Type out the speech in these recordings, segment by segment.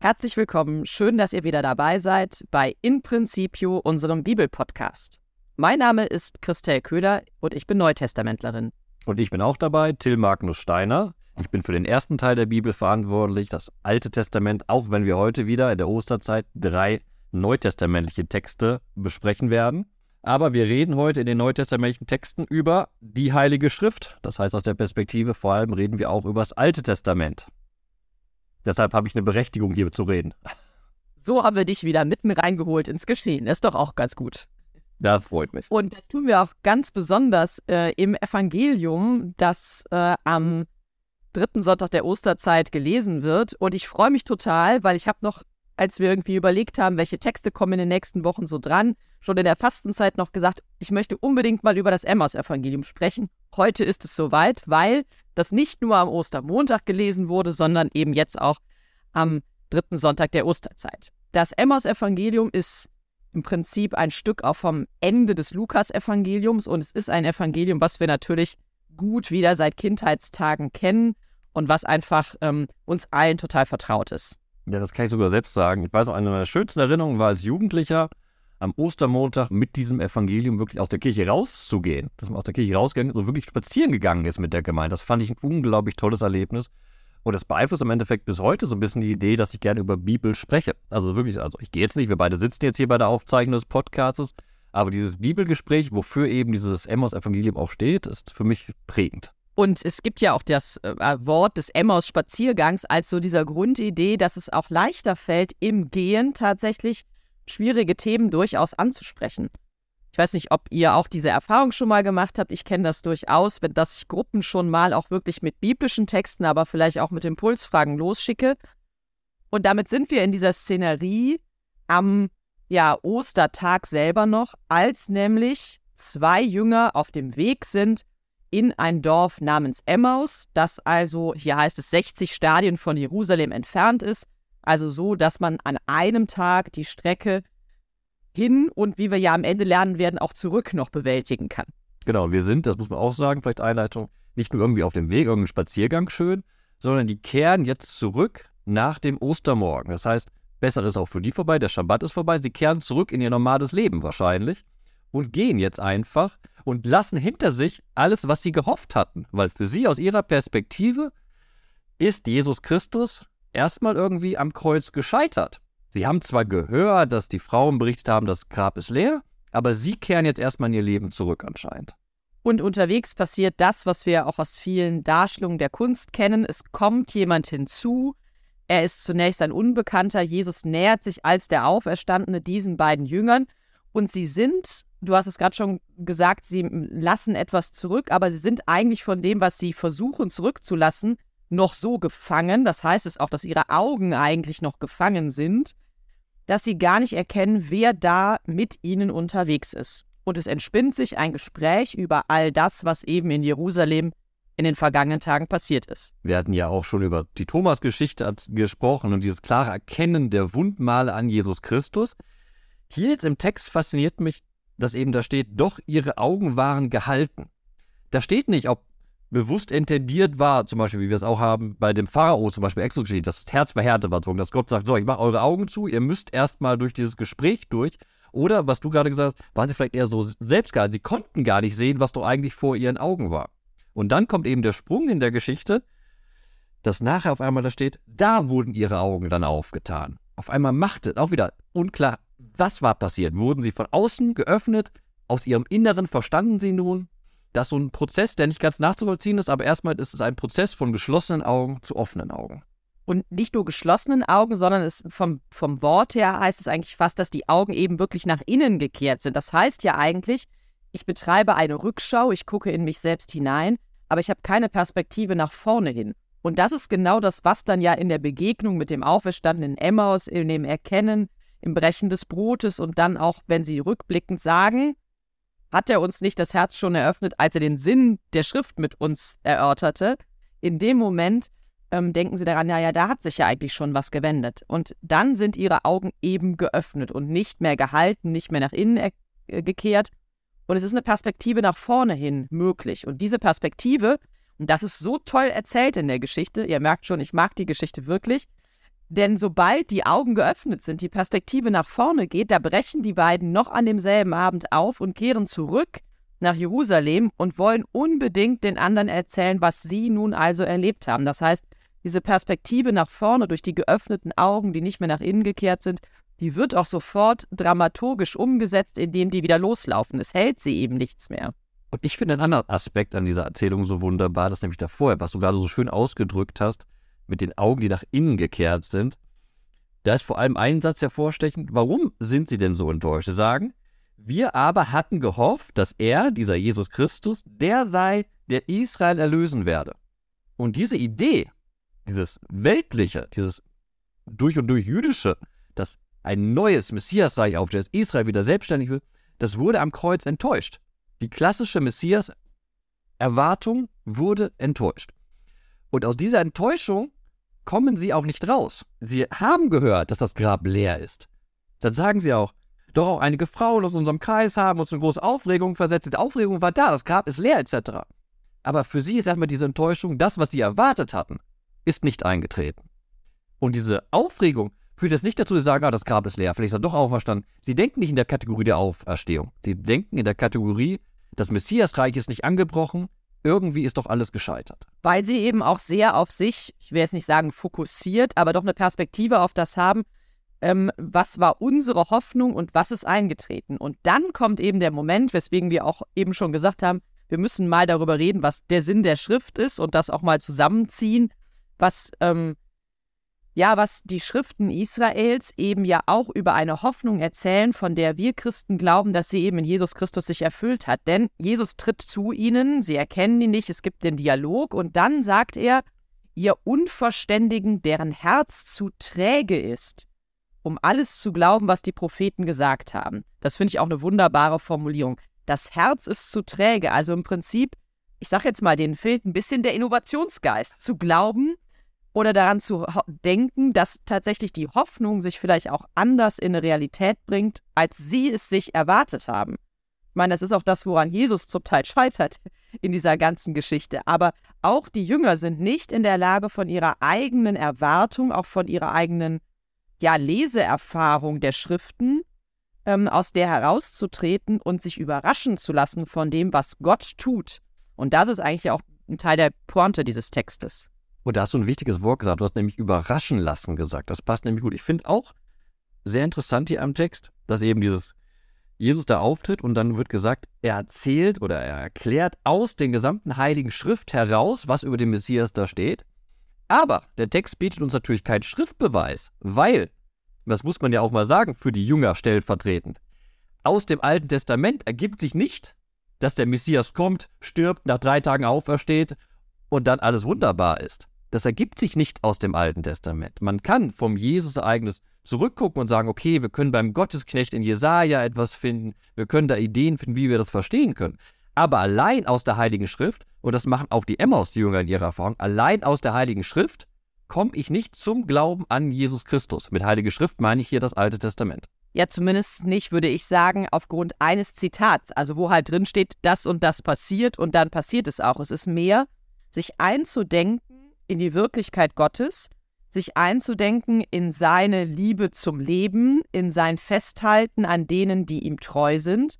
Herzlich willkommen, schön, dass ihr wieder dabei seid bei In Principio, unserem Bibelpodcast. Mein Name ist Christel Köhler und ich bin Neutestamentlerin. Und ich bin auch dabei, Till Magnus Steiner. Ich bin für den ersten Teil der Bibel verantwortlich, das Alte Testament, auch wenn wir heute wieder in der Osterzeit drei neutestamentliche Texte besprechen werden. Aber wir reden heute in den neutestamentlichen Texten über die Heilige Schrift. Das heißt, aus der Perspektive vor allem reden wir auch über das Alte Testament. Deshalb habe ich eine Berechtigung, hier zu reden. So haben wir dich wieder mitten reingeholt ins Geschehen. ist doch auch ganz gut. Das freut mich. Und das tun wir auch ganz besonders äh, im Evangelium, das äh, am dritten Sonntag der Osterzeit gelesen wird. Und ich freue mich total, weil ich habe noch, als wir irgendwie überlegt haben, welche Texte kommen in den nächsten Wochen so dran, schon in der Fastenzeit noch gesagt, ich möchte unbedingt mal über das Emmaus-Evangelium sprechen. Heute ist es soweit, weil das nicht nur am Ostermontag gelesen wurde, sondern eben jetzt auch am dritten Sonntag der Osterzeit. Das Emmaus-Evangelium ist im Prinzip ein Stück auch vom Ende des Lukas-Evangeliums und es ist ein Evangelium, was wir natürlich gut wieder seit Kindheitstagen kennen und was einfach ähm, uns allen total vertraut ist. Ja, das kann ich sogar selbst sagen. Ich weiß auch, eine meiner schönsten Erinnerungen war als Jugendlicher, am Ostermontag mit diesem Evangelium wirklich aus der Kirche rauszugehen. Dass man aus der Kirche rausgegangen ist und wirklich spazieren gegangen ist mit der Gemeinde. Das fand ich ein unglaublich tolles Erlebnis. Und das beeinflusst im Endeffekt bis heute so ein bisschen die Idee, dass ich gerne über Bibel spreche. Also wirklich, also ich gehe jetzt nicht, wir beide sitzen jetzt hier bei der Aufzeichnung des Podcasts, aber dieses Bibelgespräch, wofür eben dieses Emmaus-Evangelium auch steht, ist für mich prägend. Und es gibt ja auch das äh, Wort des Emmaus-Spaziergangs als so dieser Grundidee, dass es auch leichter fällt, im Gehen tatsächlich schwierige Themen durchaus anzusprechen. Ich weiß nicht, ob ihr auch diese Erfahrung schon mal gemacht habt. Ich kenne das durchaus, wenn das ich Gruppen schon mal auch wirklich mit biblischen Texten, aber vielleicht auch mit Impulsfragen losschicke. Und damit sind wir in dieser Szenerie am ja, Ostertag selber noch, als nämlich zwei Jünger auf dem Weg sind in ein Dorf namens Emmaus, das also, hier heißt es, 60 Stadien von Jerusalem entfernt ist. Also so, dass man an einem Tag die Strecke hin und wie wir ja am Ende lernen werden, auch zurück noch bewältigen kann. Genau, wir sind, das muss man auch sagen, vielleicht Einleitung, nicht nur irgendwie auf dem Weg, irgendein Spaziergang schön, sondern die kehren jetzt zurück nach dem Ostermorgen. Das heißt, besser ist auch für die vorbei, der Schabbat ist vorbei, sie kehren zurück in ihr normales Leben wahrscheinlich und gehen jetzt einfach und lassen hinter sich alles, was sie gehofft hatten, weil für sie aus ihrer Perspektive ist Jesus Christus erstmal irgendwie am Kreuz gescheitert. Sie haben zwar gehört, dass die Frauen berichtet haben, das Grab ist leer, aber sie kehren jetzt erstmal in ihr Leben zurück anscheinend. Und unterwegs passiert das, was wir auch aus vielen Darstellungen der Kunst kennen. Es kommt jemand hinzu. Er ist zunächst ein Unbekannter. Jesus nähert sich als der Auferstandene diesen beiden Jüngern. Und sie sind, du hast es gerade schon gesagt, sie lassen etwas zurück, aber sie sind eigentlich von dem, was sie versuchen zurückzulassen, noch so gefangen, das heißt es auch, dass ihre Augen eigentlich noch gefangen sind, dass sie gar nicht erkennen, wer da mit ihnen unterwegs ist. Und es entspinnt sich ein Gespräch über all das, was eben in Jerusalem in den vergangenen Tagen passiert ist. Wir hatten ja auch schon über die Thomas-Geschichte gesprochen und dieses klare Erkennen der Wundmale an Jesus Christus. Hier jetzt im Text fasziniert mich, dass eben da steht, doch ihre Augen waren gehalten. Da steht nicht, ob bewusst intendiert war, zum Beispiel, wie wir es auch haben bei dem Pharao, zum Beispiel Exodus, dass das Herz verhärtet war, dass Gott sagt, so, ich mache eure Augen zu, ihr müsst erstmal durch dieses Gespräch durch. Oder, was du gerade gesagt hast, waren sie vielleicht eher so selbstgehalten. Sie konnten gar nicht sehen, was doch eigentlich vor ihren Augen war. Und dann kommt eben der Sprung in der Geschichte, dass nachher auf einmal da steht, da wurden ihre Augen dann aufgetan. Auf einmal machte, auch wieder unklar, was war passiert. Wurden sie von außen geöffnet? Aus ihrem Inneren verstanden sie nun, das ist so ein Prozess, der nicht ganz nachzuvollziehen ist, aber erstmal ist es ein Prozess von geschlossenen Augen zu offenen Augen. Und nicht nur geschlossenen Augen, sondern es vom, vom Wort her heißt es eigentlich fast, dass die Augen eben wirklich nach innen gekehrt sind. Das heißt ja eigentlich, ich betreibe eine Rückschau, ich gucke in mich selbst hinein, aber ich habe keine Perspektive nach vorne hin. Und das ist genau das, was dann ja in der Begegnung mit dem auferstandenen Emmaus, in dem Erkennen, im Brechen des Brotes und dann auch, wenn sie rückblickend sagen, hat er uns nicht das Herz schon eröffnet, als er den Sinn der Schrift mit uns erörterte? In dem Moment ähm, denken sie daran, ja, ja, da hat sich ja eigentlich schon was gewendet. Und dann sind ihre Augen eben geöffnet und nicht mehr gehalten, nicht mehr nach innen äh, gekehrt. Und es ist eine Perspektive nach vorne hin möglich. Und diese Perspektive, und das ist so toll erzählt in der Geschichte, ihr merkt schon, ich mag die Geschichte wirklich, Denn sobald die Augen geöffnet sind, die Perspektive nach vorne geht, da brechen die beiden noch an demselben Abend auf und kehren zurück nach Jerusalem und wollen unbedingt den anderen erzählen, was sie nun also erlebt haben. Das heißt, diese Perspektive nach vorne durch die geöffneten Augen, die nicht mehr nach innen gekehrt sind, die wird auch sofort dramaturgisch umgesetzt, indem die wieder loslaufen. Es hält sie eben nichts mehr. Und ich finde einen anderen Aspekt an dieser Erzählung so wunderbar, das nämlich davor, was du gerade so schön ausgedrückt hast, mit den Augen, die nach innen gekehrt sind. Da ist vor allem ein Satz hervorstechend. Warum sind sie denn so enttäuscht? Sie sagen, wir aber hatten gehofft, dass er, dieser Jesus Christus, der sei, der Israel erlösen werde. Und diese Idee, dieses weltliche, dieses durch und durch jüdische, dass ein neues Messiasreich aufsteht, dass Israel wieder selbstständig wird, das wurde am Kreuz enttäuscht. Die klassische Messias-Erwartung wurde enttäuscht. Und aus dieser Enttäuschung kommen sie auch nicht raus. Sie haben gehört, dass das Grab leer ist. Dann sagen sie auch, doch auch einige Frauen aus unserem Kreis haben uns in große Aufregung versetzt. Die Aufregung war da, das Grab ist leer, etc. Aber für sie ist erstmal diese Enttäuschung, das, was sie erwartet hatten, ist nicht eingetreten. Und diese Aufregung führt jetzt nicht dazu, sie sagen, ah, das Grab ist leer, vielleicht ist er doch auferstanden. Sie denken nicht in der Kategorie der Auferstehung. Sie denken in der Kategorie, das Messiasreich ist nicht angebrochen, irgendwie ist doch alles gescheitert. Weil sie eben auch sehr auf sich, ich will jetzt nicht sagen fokussiert, aber doch eine Perspektive auf das haben, ähm, was war unsere Hoffnung und was ist eingetreten. Und dann kommt eben der Moment, weswegen wir auch eben schon gesagt haben, wir müssen mal darüber reden, was der Sinn der Schrift ist und das auch mal zusammenziehen, was ähm, ja, was die Schriften Israels eben ja auch über eine Hoffnung erzählen, von der wir Christen glauben, dass sie eben in Jesus Christus sich erfüllt hat. Denn Jesus tritt zu ihnen, sie erkennen ihn nicht, es gibt den Dialog und dann sagt er, ihr Unverständigen, deren Herz zu träge ist, um alles zu glauben, was die Propheten gesagt haben. Das finde ich auch eine wunderbare Formulierung. Das Herz ist zu träge, also im Prinzip, ich sage jetzt mal, denen fehlt ein bisschen der Innovationsgeist, zu glauben, oder daran zu denken, dass tatsächlich die Hoffnung sich vielleicht auch anders in eine Realität bringt, als sie es sich erwartet haben. Ich meine, das ist auch das, woran Jesus zum Teil scheitert in dieser ganzen Geschichte. Aber auch die Jünger sind nicht in der Lage, von ihrer eigenen Erwartung, auch von ihrer eigenen ja, Leseerfahrung der Schriften, ähm, aus der herauszutreten und sich überraschen zu lassen von dem, was Gott tut. Und das ist eigentlich auch ein Teil der Pointe dieses Textes. Und da hast du ein wichtiges Wort gesagt. Du hast nämlich überraschen lassen gesagt. Das passt nämlich gut. Ich finde auch sehr interessant hier am Text, dass eben dieses Jesus da auftritt und dann wird gesagt, er erzählt oder er erklärt aus den gesamten Heiligen Schrift heraus, was über den Messias da steht. Aber der Text bietet uns natürlich keinen Schriftbeweis, weil, das muss man ja auch mal sagen, für die Jünger stellvertretend, aus dem Alten Testament ergibt sich nicht, dass der Messias kommt, stirbt, nach drei Tagen aufersteht und dann alles wunderbar ist. Das ergibt sich nicht aus dem Alten Testament. Man kann vom Jesus-Ereignis zurückgucken und sagen, okay, wir können beim Gottesknecht in Jesaja etwas finden, wir können da Ideen finden, wie wir das verstehen können. Aber allein aus der Heiligen Schrift, und das machen auch die Emmaus-Jünger in ihrer Erfahrung, allein aus der Heiligen Schrift komme ich nicht zum Glauben an Jesus Christus. Mit Heilige Schrift meine ich hier das Alte Testament. Ja, zumindest nicht, würde ich sagen, aufgrund eines Zitats. Also wo halt drin steht, das und das passiert und dann passiert es auch. Es ist mehr, sich einzudenken, in die Wirklichkeit Gottes, sich einzudenken in seine Liebe zum Leben, in sein Festhalten an denen, die ihm treu sind.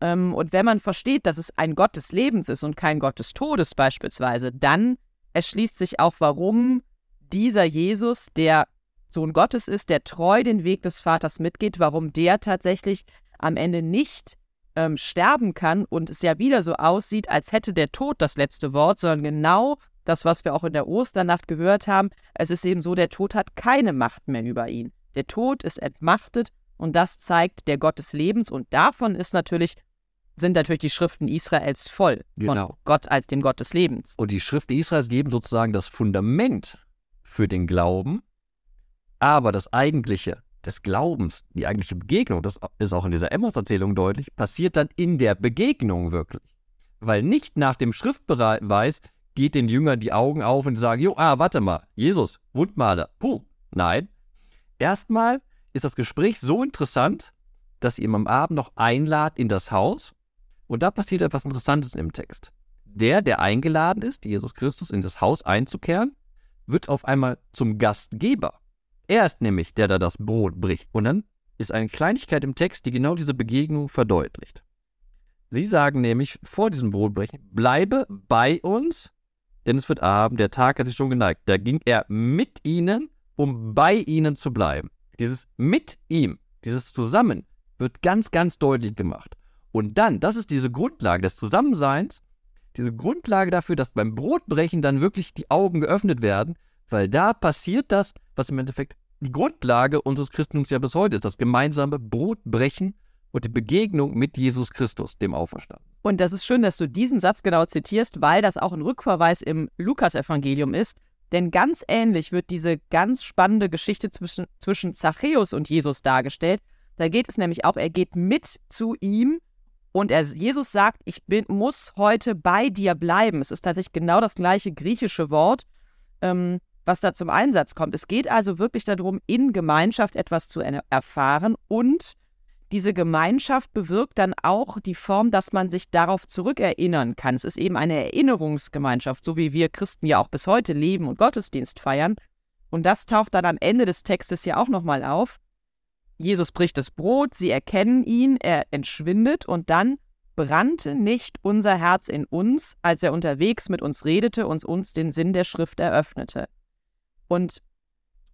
Ähm, und wenn man versteht, dass es ein Gott des Lebens ist und kein Gott des Todes beispielsweise, dann erschließt sich auch, warum dieser Jesus, der Sohn Gottes ist, der treu den Weg des Vaters mitgeht, warum der tatsächlich am Ende nicht ähm, sterben kann und es ja wieder so aussieht, als hätte der Tod das letzte Wort, sondern genau das, was wir auch in der Osternacht gehört haben. Es ist eben so, der Tod hat keine Macht mehr über ihn. Der Tod ist entmachtet und das zeigt der Gott des Lebens und davon ist natürlich sind natürlich die Schriften Israels voll genau. von Gott als dem Gott des Lebens. Und die Schriften Israels geben sozusagen das Fundament für den Glauben, aber das eigentliche des Glaubens, die eigentliche Begegnung, das ist auch in dieser Emmaus-Erzählung deutlich, passiert dann in der Begegnung wirklich. Weil nicht nach dem Schriftbeweis geht den Jüngern die Augen auf und sagen, jo, ah, warte mal, Jesus, Wundmaler, puh. Nein. Erstmal ist das Gespräch so interessant, dass ihr ihm am Abend noch einladet in das Haus. Und da passiert etwas Interessantes im Text. Der, der eingeladen ist, Jesus Christus, in das Haus einzukehren, wird auf einmal zum Gastgeber. Er ist nämlich, der da das Brot bricht. Und dann ist eine Kleinigkeit im Text, die genau diese Begegnung verdeutlicht. Sie sagen nämlich vor diesem Brotbrechen, bleibe bei uns, denn es wird Abend, der Tag hat sich schon geneigt. Da ging er mit ihnen, um bei ihnen zu bleiben. Dieses mit ihm, dieses Zusammen wird ganz, ganz deutlich gemacht. Und dann, das ist diese Grundlage des Zusammenseins, diese Grundlage dafür, dass beim Brotbrechen dann wirklich die Augen geöffnet werden, weil da passiert das, was im Endeffekt die Grundlage unseres Christentums ja bis heute ist, das gemeinsame Brotbrechen und die Begegnung mit Jesus Christus, dem Auferstanden. Und das ist schön, dass du diesen Satz genau zitierst, weil das auch ein Rückverweis im Lukasevangelium ist. Denn ganz ähnlich wird diese ganz spannende Geschichte zwischen, zwischen Zachäus und Jesus dargestellt. Da geht es nämlich auch, er geht mit zu ihm und er, Jesus sagt, ich bin, muss heute bei dir bleiben. Es ist tatsächlich genau das gleiche griechische Wort. Ähm, was da zum Einsatz kommt. Es geht also wirklich darum, in Gemeinschaft etwas zu erfahren und diese Gemeinschaft bewirkt dann auch die Form, dass man sich darauf zurückerinnern kann. Es ist eben eine Erinnerungsgemeinschaft, so wie wir Christen ja auch bis heute leben und Gottesdienst feiern. Und das taucht dann am Ende des Textes ja auch nochmal auf. Jesus bricht das Brot, sie erkennen ihn, er entschwindet und dann brannte nicht unser Herz in uns, als er unterwegs mit uns redete und uns den Sinn der Schrift eröffnete. Und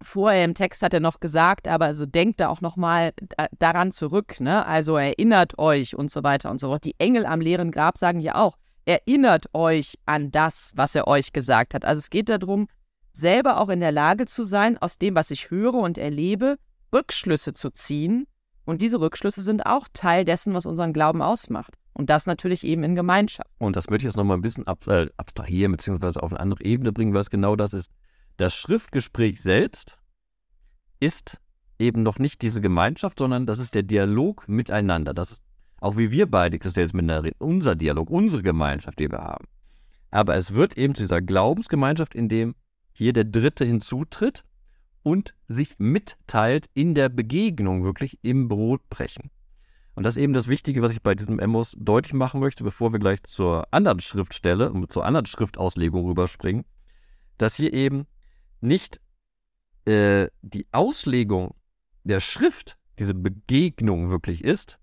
vorher im Text hat er noch gesagt, aber also denkt da auch nochmal daran zurück, ne? Also erinnert euch und so weiter und so fort. Die Engel am leeren Grab sagen ja auch, erinnert euch an das, was er euch gesagt hat. Also es geht darum, selber auch in der Lage zu sein, aus dem, was ich höre und erlebe, Rückschlüsse zu ziehen. Und diese Rückschlüsse sind auch Teil dessen, was unseren Glauben ausmacht. Und das natürlich eben in Gemeinschaft. Und das möchte ich jetzt nochmal ein bisschen ab, äh, abstrahieren, beziehungsweise auf eine andere Ebene bringen, weil es genau das ist. Das Schriftgespräch selbst ist eben noch nicht diese Gemeinschaft, sondern das ist der Dialog miteinander. Das ist auch wie wir beide Christen miteinander reden, unser Dialog, unsere Gemeinschaft, die wir haben. Aber es wird eben zu dieser Glaubensgemeinschaft, in dem hier der Dritte hinzutritt und sich mitteilt in der Begegnung, wirklich im Brotbrechen. Und das ist eben das Wichtige, was ich bei diesem Emos deutlich machen möchte, bevor wir gleich zur anderen Schriftstelle und zur anderen Schriftauslegung rüberspringen, dass hier eben nicht äh, die Auslegung der Schrift diese Begegnung wirklich ist,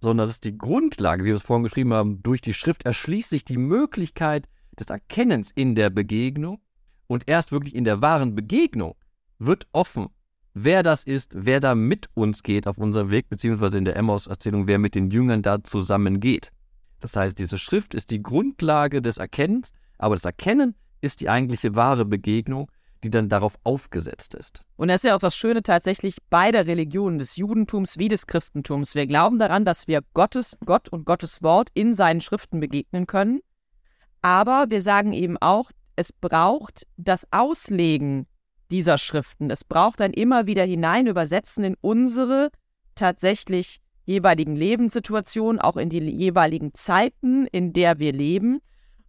sondern das ist die Grundlage, wie wir es vorhin geschrieben haben, durch die Schrift erschließt sich die Möglichkeit des Erkennens in der Begegnung und erst wirklich in der wahren Begegnung wird offen, wer das ist, wer da mit uns geht auf unserem Weg, beziehungsweise in der Emmaus-Erzählung, wer mit den Jüngern da zusammen geht. Das heißt, diese Schrift ist die Grundlage des Erkennens, aber das Erkennen ist die eigentliche wahre Begegnung die dann darauf aufgesetzt ist. Und das ist ja auch das Schöne tatsächlich beider Religionen, des Judentums wie des Christentums. Wir glauben daran, dass wir Gottes, Gott und Gottes Wort in seinen Schriften begegnen können. Aber wir sagen eben auch, es braucht das Auslegen dieser Schriften. Es braucht ein immer wieder hineinübersetzen in unsere tatsächlich jeweiligen Lebenssituationen, auch in die jeweiligen Zeiten, in der wir leben.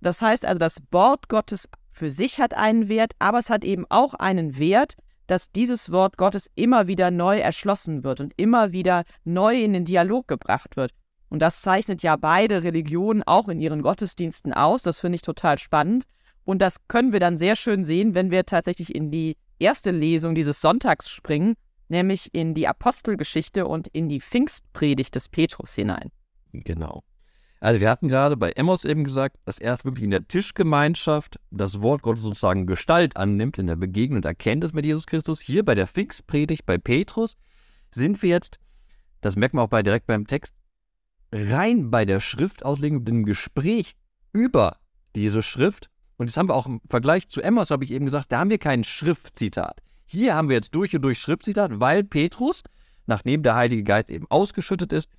Das heißt also, das Wort Gottes für sich hat einen Wert, aber es hat eben auch einen Wert, dass dieses Wort Gottes immer wieder neu erschlossen wird und immer wieder neu in den Dialog gebracht wird. Und das zeichnet ja beide Religionen auch in ihren Gottesdiensten aus. Das finde ich total spannend. Und das können wir dann sehr schön sehen, wenn wir tatsächlich in die erste Lesung dieses Sonntags springen, nämlich in die Apostelgeschichte und in die Pfingstpredigt des Petrus hinein. Genau. Also wir hatten gerade bei Emmos eben gesagt, dass erst wirklich in der Tischgemeinschaft das Wort Gottes sozusagen Gestalt annimmt, in der Begegnung und Erkenntnis mit Jesus Christus. Hier bei der Fixpredigt bei Petrus sind wir jetzt, das merkt man auch bei, direkt beim Text, rein bei der Schriftauslegung, dem Gespräch über diese Schrift. Und jetzt haben wir auch im Vergleich zu Emmos, habe ich eben gesagt, da haben wir kein Schriftzitat. Hier haben wir jetzt durch und durch Schriftzitat, weil Petrus, nachdem der Heilige Geist eben ausgeschüttet ist,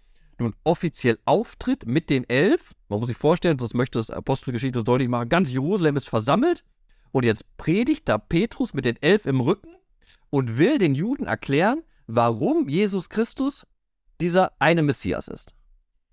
nun offiziell auftritt mit den elf. Man muss sich vorstellen, das möchte das Apostelgeschichte deutlich machen. Ganz Jerusalem ist versammelt und jetzt predigt da Petrus mit den elf im Rücken und will den Juden erklären, warum Jesus Christus dieser eine Messias ist.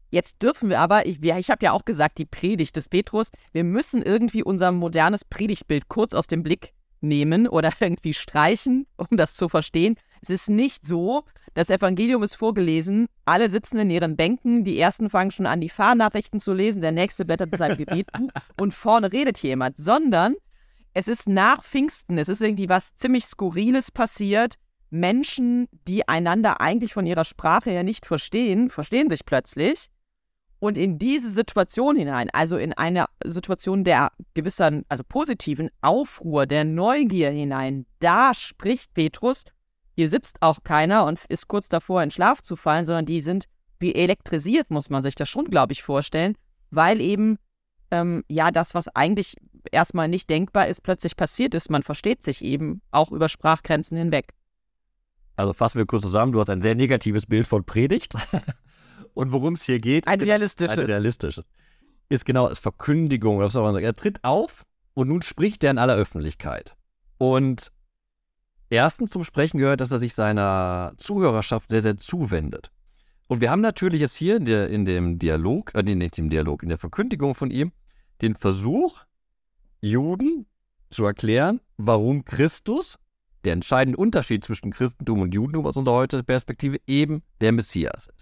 Jetzt dürfen wir aber, ich, ich habe ja auch gesagt, die Predigt des Petrus, wir müssen irgendwie unser modernes Predigtbild kurz aus dem Blick nehmen oder irgendwie streichen, um das zu verstehen. Es ist nicht so, das Evangelium ist vorgelesen, alle sitzen in ihren Bänken, die ersten fangen schon an, die Fahrnachrichten zu lesen, der nächste blättert in seinem Gebetbuch und vorne redet hier jemand, sondern es ist nach Pfingsten, es ist irgendwie was ziemlich Skurriles passiert. Menschen, die einander eigentlich von ihrer Sprache her nicht verstehen, verstehen sich plötzlich. Und in diese Situation hinein, also in eine Situation der gewisser, also positiven Aufruhr, der Neugier hinein, da spricht Petrus. Hier sitzt auch keiner und ist kurz davor, in Schlaf zu fallen, sondern die sind wie elektrisiert, muss man sich das schon, glaube ich, vorstellen, weil eben ähm, ja das, was eigentlich erstmal nicht denkbar ist, plötzlich passiert ist. Man versteht sich eben auch über Sprachgrenzen hinweg. Also fassen wir kurz zusammen, du hast ein sehr negatives Bild von Predigt. Und worum es hier geht, ein realistisches. Ein realistisches. Ist genau als Verkündigung. Oder was man sagen. Er tritt auf und nun spricht er in aller Öffentlichkeit. Und erstens zum Sprechen gehört, dass er sich seiner Zuhörerschaft sehr, sehr zuwendet. Und wir haben natürlich jetzt hier in, der, in dem Dialog, äh, nicht im Dialog, in der Verkündigung von ihm, den Versuch, Juden zu erklären, warum Christus der entscheidende Unterschied zwischen Christentum und Judentum aus unserer heutigen Perspektive eben der Messias ist.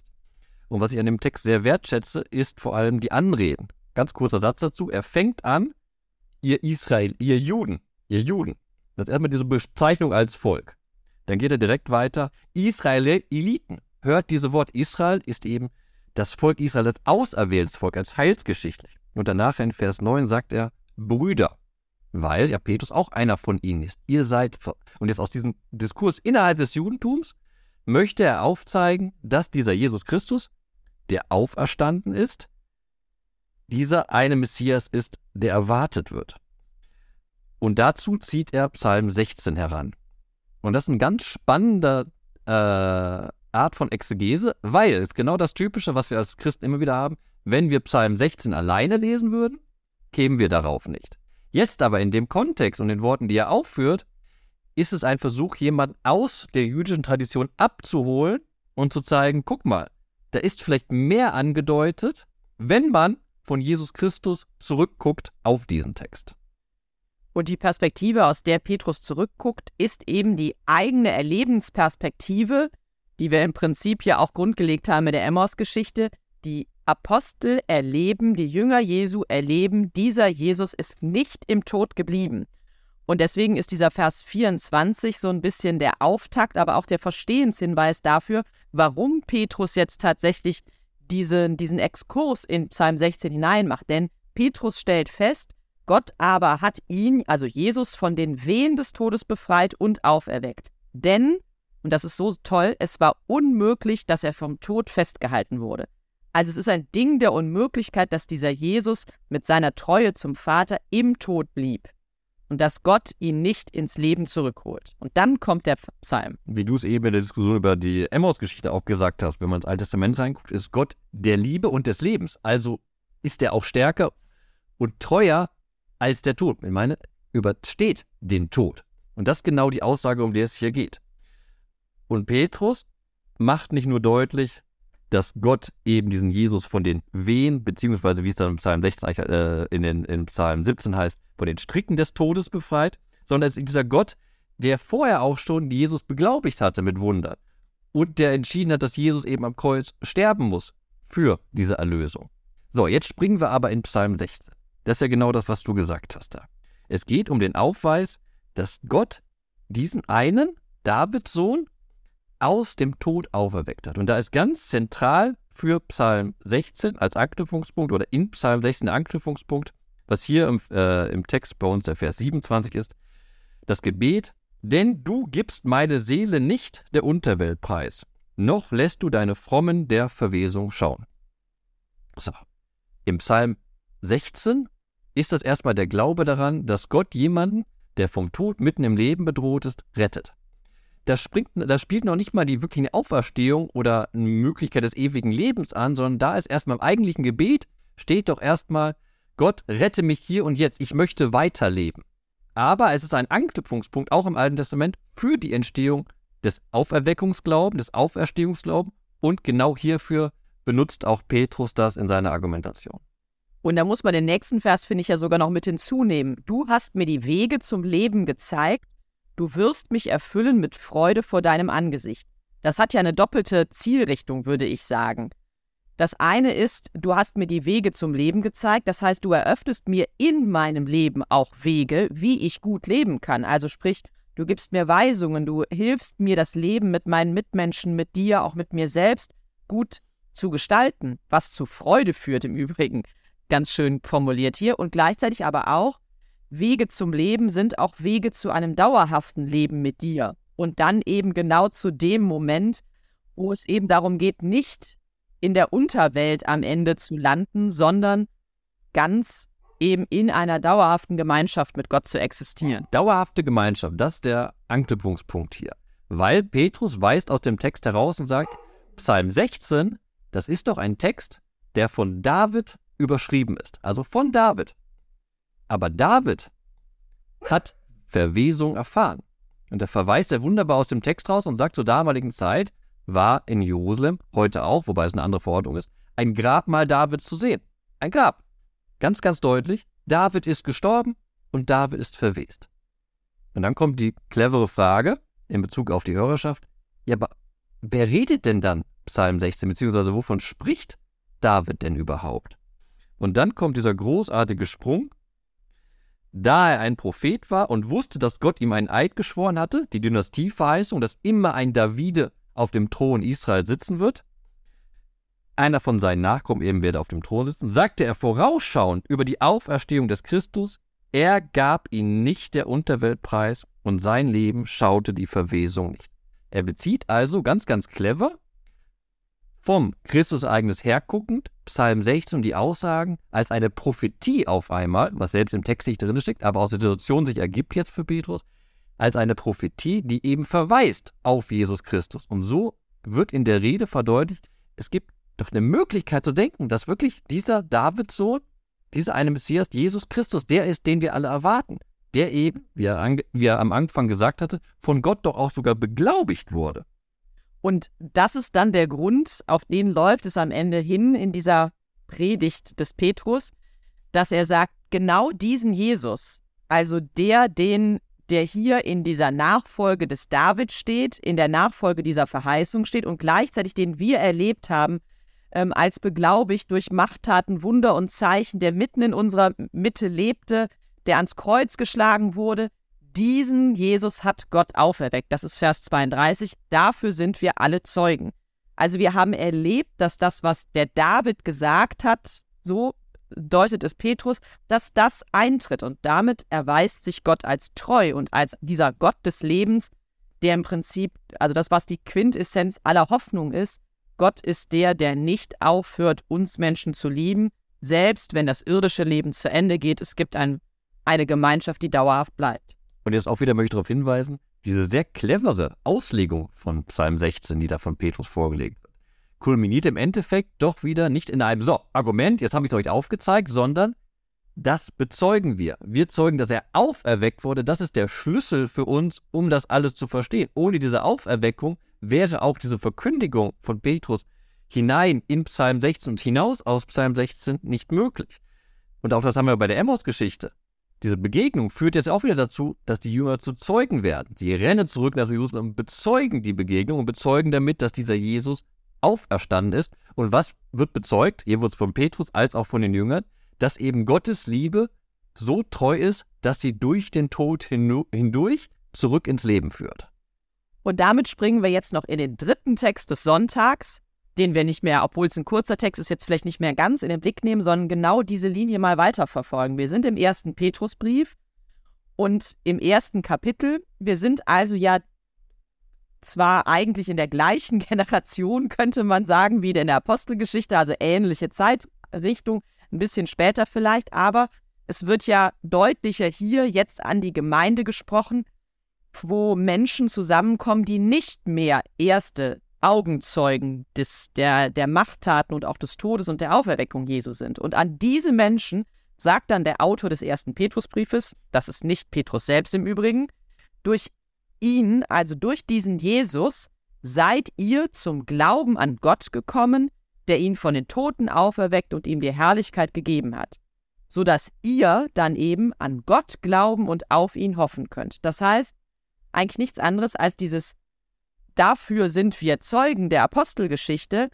Und was ich an dem Text sehr wertschätze, ist vor allem die Anreden. Ganz kurzer Satz dazu. Er fängt an, ihr Israel, ihr Juden, ihr Juden. Das ist erstmal diese Bezeichnung als Volk. Dann geht er direkt weiter. Israeliten. Hört dieses Wort. Israel ist eben das Volk Israel, das auserwähltes Volk, als heilsgeschichtlich. Und danach in Vers 9 sagt er Brüder weil ja Petrus auch einer von ihnen ist. Ihr seid. Und jetzt aus diesem Diskurs innerhalb des Judentums möchte er aufzeigen, dass dieser Jesus Christus, der auferstanden ist, dieser eine Messias ist, der erwartet wird. Und dazu zieht er Psalm 16 heran. Und das ist ein ganz spannender äh, Art von Exegese, weil es genau das Typische, was wir als Christen immer wieder haben, wenn wir Psalm 16 alleine lesen würden, kämen wir darauf nicht. Jetzt aber in dem Kontext und den Worten, die er aufführt, ist es ein Versuch, jemanden aus der jüdischen Tradition abzuholen und zu zeigen, guck mal, da ist vielleicht mehr angedeutet, wenn man von Jesus Christus zurückguckt auf diesen Text. Und die Perspektive, aus der Petrus zurückguckt, ist eben die eigene Erlebensperspektive, die wir im Prinzip ja auch grundgelegt haben mit der Emmaus-Geschichte, die Apostel erleben, die Jünger Jesu erleben, dieser Jesus ist nicht im Tod geblieben. Und deswegen ist dieser Vers 24 so ein bisschen der Auftakt, aber auch der Verstehenshinweis dafür, warum Petrus jetzt tatsächlich diesen, diesen Exkurs in Psalm 16 hineinmacht. Denn Petrus stellt fest, Gott aber hat ihn, also Jesus, von den Wehen des Todes befreit und auferweckt. Denn, und das ist so toll, es war unmöglich, dass er vom Tod festgehalten wurde. Also es ist ein Ding der Unmöglichkeit, dass dieser Jesus mit seiner Treue zum Vater im Tod blieb und dass Gott ihn nicht ins Leben zurückholt. Und dann kommt der Psalm. Wie du es eben in der Diskussion über die Emmaus-Geschichte auch gesagt hast, wenn man ins Alte Testament reinguckt, ist Gott der Liebe und des Lebens. Also ist er auch stärker und treuer als der Tod. Ich meine, übersteht den Tod. Und das ist genau die Aussage, um die es hier geht. Und Petrus macht nicht nur deutlich, dass Gott eben diesen Jesus von den Wehen, beziehungsweise wie es dann im Psalm 16, äh, in, den, in Psalm 17 heißt, von den Stricken des Todes befreit, sondern es ist dieser Gott, der vorher auch schon Jesus beglaubigt hatte mit Wundern und der entschieden hat, dass Jesus eben am Kreuz sterben muss für diese Erlösung. So, jetzt springen wir aber in Psalm 16. Das ist ja genau das, was du gesagt hast da. Es geht um den Aufweis, dass Gott diesen einen, Davids Sohn, aus dem Tod auferweckt hat. Und da ist ganz zentral für Psalm 16 als Anknüpfungspunkt oder in Psalm 16 der Anknüpfungspunkt, was hier im, äh, im Text bei uns der Vers 27 ist, das Gebet, denn du gibst meine Seele nicht der Unterwelt preis, noch lässt du deine Frommen der Verwesung schauen. So, im Psalm 16 ist das erstmal der Glaube daran, dass Gott jemanden, der vom Tod mitten im Leben bedroht ist, rettet da, springt, da spielt noch nicht mal die wirkliche Auferstehung oder eine Möglichkeit des ewigen Lebens an, sondern da ist erstmal im eigentlichen Gebet, steht doch erstmal, Gott rette mich hier und jetzt, ich möchte weiterleben. Aber es ist ein Anknüpfungspunkt auch im Alten Testament für die Entstehung des Auferweckungsglaubens, des Auferstehungsglaubens und genau hierfür benutzt auch Petrus das in seiner Argumentation. Und da muss man den nächsten Vers, finde ich, ja sogar noch mit hinzunehmen. Du hast mir die Wege zum Leben gezeigt Du wirst mich erfüllen mit Freude vor deinem Angesicht. Das hat ja eine doppelte Zielrichtung, würde ich sagen. Das eine ist, du hast mir die Wege zum Leben gezeigt, das heißt, du eröffnest mir in meinem Leben auch Wege, wie ich gut leben kann. Also sprich, du gibst mir Weisungen, du hilfst mir, das Leben mit meinen Mitmenschen, mit dir, auch mit mir selbst gut zu gestalten, was zu Freude führt im Übrigen. Ganz schön formuliert hier. Und gleichzeitig aber auch, Wege zum Leben sind auch Wege zu einem dauerhaften Leben mit dir. Und dann eben genau zu dem Moment, wo es eben darum geht, nicht in der Unterwelt am Ende zu landen, sondern ganz eben in einer dauerhaften Gemeinschaft mit Gott zu existieren. Dauerhafte Gemeinschaft, das ist der Anknüpfungspunkt hier. Weil Petrus weist aus dem Text heraus und sagt, Psalm 16, das ist doch ein Text, der von David überschrieben ist. Also von David. Aber David hat Verwesung erfahren. Und da verweist er wunderbar aus dem Text raus und sagt, zur damaligen Zeit war in Jerusalem, heute auch, wobei es eine andere Verordnung ist, ein Grabmal Davids zu sehen. Ein Grab. Ganz, ganz deutlich, David ist gestorben und David ist verwest. Und dann kommt die clevere Frage in Bezug auf die Hörerschaft. Ja, aber wer redet denn dann Psalm 16, beziehungsweise wovon spricht David denn überhaupt? Und dann kommt dieser großartige Sprung. Da er ein Prophet war und wusste, dass Gott ihm einen Eid geschworen hatte, die Dynastieverheißung, dass immer ein Davide auf dem Thron Israel sitzen wird, einer von seinen Nachkommen eben werde auf dem Thron sitzen, sagte er vorausschauend über die Auferstehung des Christus, er gab ihn nicht der Unterweltpreis und sein Leben schaute die Verwesung nicht. Er bezieht also ganz, ganz clever vom Christusereignis herguckend Psalm 16 und die Aussagen als eine Prophetie auf einmal, was selbst im Text nicht drin steckt, aber aus der Situation sich ergibt jetzt für Petrus, als eine Prophetie, die eben verweist auf Jesus Christus. Und so wird in der Rede verdeutlicht, es gibt doch eine Möglichkeit zu denken, dass wirklich dieser Davidssohn, dieser eine Messias, Jesus Christus, der ist, den wir alle erwarten. Der eben, wie er, wie er am Anfang gesagt hatte, von Gott doch auch sogar beglaubigt wurde. Und das ist dann der Grund, auf den läuft es am Ende hin in dieser Predigt des Petrus, dass er sagt, genau diesen Jesus, also der, den der hier in dieser Nachfolge des David steht, in der Nachfolge dieser Verheißung steht und gleichzeitig den wir erlebt haben, ähm, als beglaubigt durch Machttaten, Wunder und Zeichen, der mitten in unserer Mitte lebte, der ans Kreuz geschlagen wurde. Diesen Jesus hat Gott auferweckt. Das ist Vers 32. Dafür sind wir alle Zeugen. Also wir haben erlebt, dass das, was der David gesagt hat, so deutet es Petrus, dass das eintritt. Und damit erweist sich Gott als treu und als dieser Gott des Lebens, der im Prinzip, also das, was die Quintessenz aller Hoffnung ist, Gott ist der, der nicht aufhört, uns Menschen zu lieben, selbst wenn das irdische Leben zu Ende geht. Es gibt ein, eine Gemeinschaft, die dauerhaft bleibt. Und jetzt auch wieder möchte ich darauf hinweisen, diese sehr clevere Auslegung von Psalm 16, die da von Petrus vorgelegt wird, kulminiert im Endeffekt doch wieder nicht in einem so Argument, jetzt habe ich es euch aufgezeigt, sondern das bezeugen wir. Wir zeugen, dass er auferweckt wurde. Das ist der Schlüssel für uns, um das alles zu verstehen. Ohne diese Auferweckung wäre auch diese Verkündigung von Petrus hinein in Psalm 16 und hinaus aus Psalm 16 nicht möglich. Und auch das haben wir bei der Emmaus-Geschichte. Diese Begegnung führt jetzt auch wieder dazu, dass die Jünger zu Zeugen werden. Sie rennen zurück nach Jerusalem und bezeugen die Begegnung und bezeugen damit, dass dieser Jesus auferstanden ist. Und was wird bezeugt? Hier wird es von Petrus als auch von den Jüngern, dass eben Gottes Liebe so treu ist, dass sie durch den Tod hindurch zurück ins Leben führt. Und damit springen wir jetzt noch in den dritten Text des Sonntags, den wir nicht mehr, obwohl es ein kurzer Text ist, jetzt vielleicht nicht mehr ganz in den Blick nehmen, sondern genau diese Linie mal weiterverfolgen. Wir sind im ersten Petrusbrief und im ersten Kapitel. Wir sind also ja zwar eigentlich in der gleichen Generation, könnte man sagen, wie in der Apostelgeschichte, also ähnliche Zeitrichtung, ein bisschen später vielleicht, aber es wird ja deutlicher hier jetzt an die Gemeinde gesprochen, wo Menschen zusammenkommen, die nicht mehr erste Augenzeugen des, der, der Machttaten und auch des Todes und der Auferweckung Jesu sind. Und an diese Menschen sagt dann der Autor des ersten Petrusbriefes, das ist nicht Petrus selbst im Übrigen, durch ihn, also durch diesen Jesus, seid ihr zum Glauben an Gott gekommen, der ihn von den Toten auferweckt und ihm die Herrlichkeit gegeben hat, so dass ihr dann eben an Gott glauben und auf ihn hoffen könnt. Das heißt, eigentlich nichts anderes als dieses Dafür sind wir Zeugen der Apostelgeschichte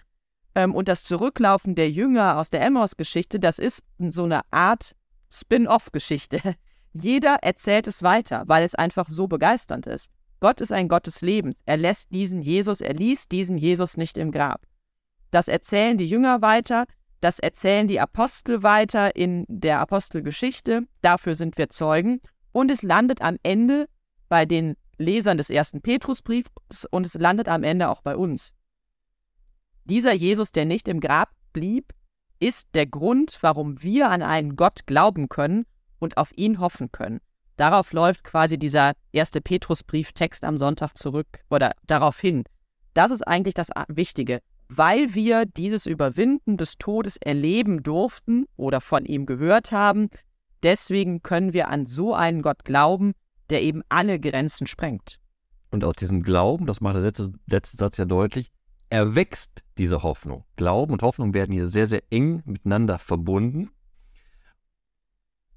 ähm, und das Zurücklaufen der Jünger aus der Emmaus-Geschichte, das ist so eine Art Spin-off-Geschichte, jeder erzählt es weiter, weil es einfach so begeisternd ist. Gott ist ein Gott des Lebens. Er lässt diesen Jesus, er ließ diesen Jesus nicht im Grab. Das erzählen die Jünger weiter, das erzählen die Apostel weiter in der Apostelgeschichte. Dafür sind wir Zeugen. Und es landet am Ende bei den Lesern des ersten Petrusbriefs und es landet am Ende auch bei uns. Dieser Jesus, der nicht im Grab blieb, ist der Grund, warum wir an einen Gott glauben können und auf ihn hoffen können. Darauf läuft quasi dieser erste Petrusbrief-Text am Sonntag zurück oder darauf hin. Das ist eigentlich das Wichtige. Weil wir dieses Überwinden des Todes erleben durften oder von ihm gehört haben, deswegen können wir an so einen Gott glauben, der eben alle Grenzen sprengt. Und aus diesem Glauben, das macht der letzte, letzte Satz ja deutlich, erwächst diese Hoffnung. Glauben und Hoffnung werden hier sehr, sehr eng miteinander verbunden.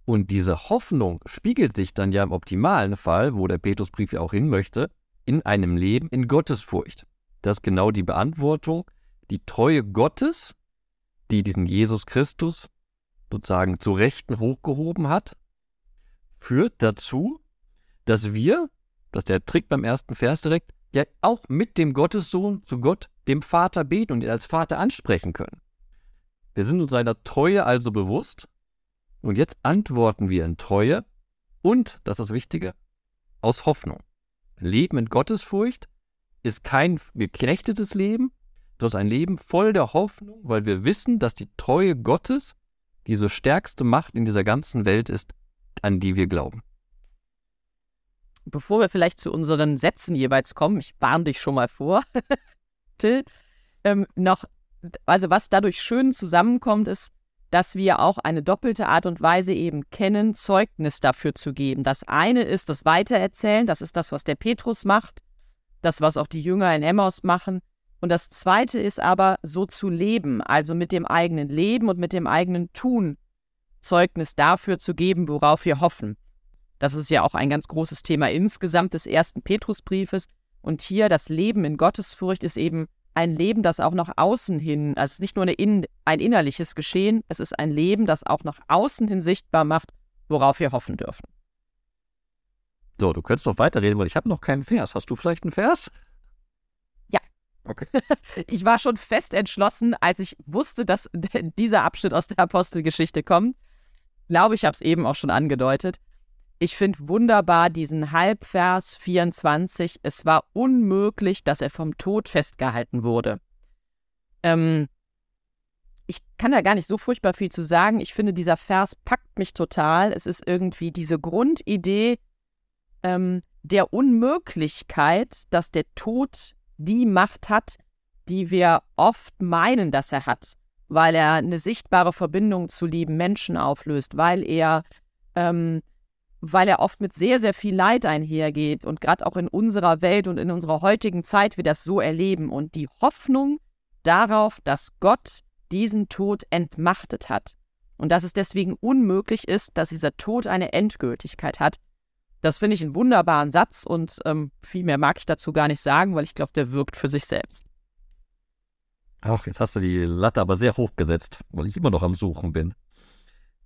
Und diese Hoffnung spiegelt sich dann ja im optimalen Fall, wo der Petrusbrief ja auch hin möchte, in einem Leben in Gottesfurcht. Das ist genau die Beantwortung, die Treue Gottes, die diesen Jesus Christus sozusagen zu Rechten hochgehoben hat, führt dazu, dass wir, das ist der Trick beim ersten Vers direkt, ja auch mit dem Gottessohn zu Gott, dem Vater beten und ihn als Vater ansprechen können. Wir sind uns seiner Treue also bewusst und jetzt antworten wir in Treue und, das ist das Wichtige, aus Hoffnung. Leben in Gottesfurcht ist kein geknechtetes Leben, das ist ein Leben voll der Hoffnung, weil wir wissen, dass die Treue Gottes diese stärkste Macht in dieser ganzen Welt ist, an die wir glauben. Bevor wir vielleicht zu unseren Sätzen jeweils kommen, ich warne dich schon mal vor, Till, ähm, noch, also was dadurch schön zusammenkommt, ist, dass wir auch eine doppelte Art und Weise eben kennen, Zeugnis dafür zu geben. Das eine ist das Weitererzählen, das ist das, was der Petrus macht, das, was auch die Jünger in Emmaus machen. Und das zweite ist aber, so zu leben, also mit dem eigenen Leben und mit dem eigenen Tun Zeugnis dafür zu geben, worauf wir hoffen. Das ist ja auch ein ganz großes Thema insgesamt des ersten Petrusbriefes. Und hier das Leben in Gottesfurcht ist eben ein Leben, das auch nach außen hin, also es ist nicht nur in, ein innerliches Geschehen, es ist ein Leben, das auch nach außen hin sichtbar macht, worauf wir hoffen dürfen. So, du könntest doch weiterreden, weil ich habe noch keinen Vers. Hast du vielleicht einen Vers? Ja. Okay. Ich war schon fest entschlossen, als ich wusste, dass dieser Abschnitt aus der Apostelgeschichte kommt. Ich glaube, ich habe es eben auch schon angedeutet. Ich finde wunderbar diesen Halbvers 24. Es war unmöglich, dass er vom Tod festgehalten wurde. Ähm, ich kann da gar nicht so furchtbar viel zu sagen. Ich finde, dieser Vers packt mich total. Es ist irgendwie diese Grundidee ähm, der Unmöglichkeit, dass der Tod die Macht hat, die wir oft meinen, dass er hat, weil er eine sichtbare Verbindung zu lieben Menschen auflöst, weil er ähm, weil er oft mit sehr, sehr viel Leid einhergeht und gerade auch in unserer Welt und in unserer heutigen Zeit wir das so erleben und die Hoffnung darauf, dass Gott diesen Tod entmachtet hat und dass es deswegen unmöglich ist, dass dieser Tod eine Endgültigkeit hat. Das finde ich einen wunderbaren Satz und ähm, viel mehr mag ich dazu gar nicht sagen, weil ich glaube, der wirkt für sich selbst. Ach, jetzt hast du die Latte aber sehr hoch gesetzt, weil ich immer noch am Suchen bin.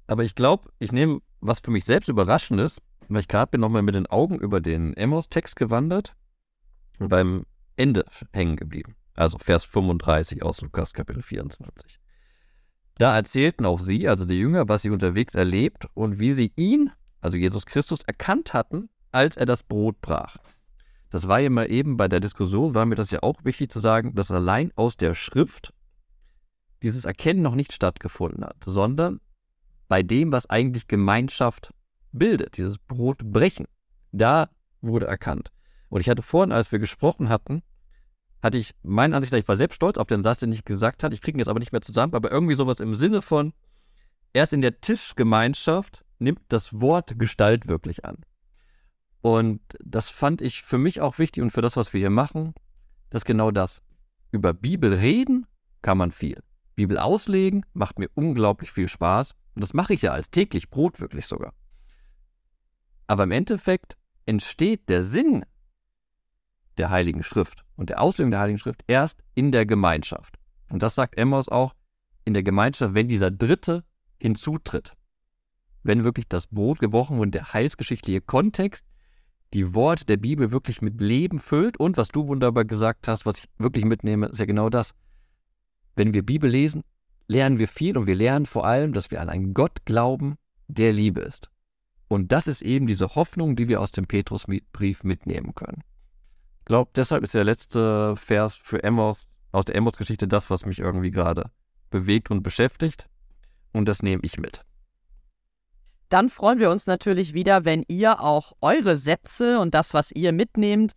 Aber ich glaube, ich nehme was für mich selbst überraschend ist, weil ich gerade bin nochmal mit den Augen über den Emmos-Text gewandert und beim Ende hängen geblieben. Also Vers 35 aus Lukas Kapitel 24. Da erzählten auch sie, also die Jünger, was sie unterwegs erlebt und wie sie ihn, also Jesus Christus, erkannt hatten, als er das Brot brach. Das war ja mal eben bei der Diskussion, war mir das ja auch wichtig zu sagen, dass allein aus der Schrift dieses Erkennen noch nicht stattgefunden hat, sondern bei dem, was eigentlich Gemeinschaft bildet, dieses Brotbrechen. Da wurde erkannt. Und ich hatte vorhin, als wir gesprochen hatten, hatte ich meine Ansicht, ich war selbst stolz auf den Satz, den ich gesagt habe. Ich kriege ihn jetzt aber nicht mehr zusammen, aber irgendwie sowas im Sinne von, erst in der Tischgemeinschaft nimmt das Wort Gestalt wirklich an. Und das fand ich für mich auch wichtig und für das, was wir hier machen, dass genau das. Über Bibel reden kann man viel. Bibel auslegen macht mir unglaublich viel Spaß. Und das mache ich ja als täglich Brot wirklich sogar. Aber im Endeffekt entsteht der Sinn der Heiligen Schrift und der Auslegung der Heiligen Schrift erst in der Gemeinschaft. Und das sagt Emmaus auch in der Gemeinschaft, wenn dieser Dritte hinzutritt. wenn wirklich das Brot gebrochen und der heilsgeschichtliche Kontext die Worte der Bibel wirklich mit Leben füllt. Und was du wunderbar gesagt hast, was ich wirklich mitnehme, ist ja genau das. Wenn wir Bibel lesen, lernen wir viel und wir lernen vor allem, dass wir an einen Gott glauben, der Liebe ist. Und das ist eben diese Hoffnung, die wir aus dem Petrusbrief mitnehmen können. Ich glaube, deshalb ist der letzte Vers für Emmaus aus der Emmaus-Geschichte das, was mich irgendwie gerade bewegt und beschäftigt. Und das nehme ich mit. Dann freuen wir uns natürlich wieder, wenn ihr auch eure Sätze und das, was ihr mitnehmt,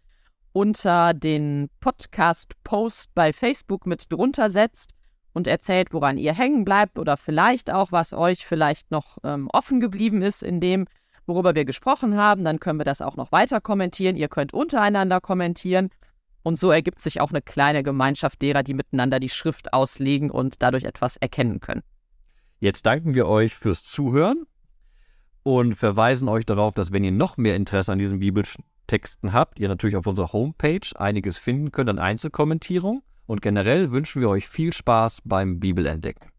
unter den Podcast-Post bei Facebook mit drunter setzt und erzählt, woran ihr hängen bleibt oder vielleicht auch, was euch vielleicht noch ähm, offen geblieben ist in dem, worüber wir gesprochen haben. Dann können wir das auch noch weiter kommentieren. Ihr könnt untereinander kommentieren. Und so ergibt sich auch eine kleine Gemeinschaft derer, die miteinander die Schrift auslegen und dadurch etwas erkennen können. Jetzt danken wir euch fürs Zuhören und verweisen euch darauf, dass wenn ihr noch mehr Interesse an diesen Bibeltexten habt, ihr natürlich auf unserer Homepage einiges finden könnt an Einzelkommentierung. Und generell wünschen wir euch viel Spaß beim Bibelentdecken.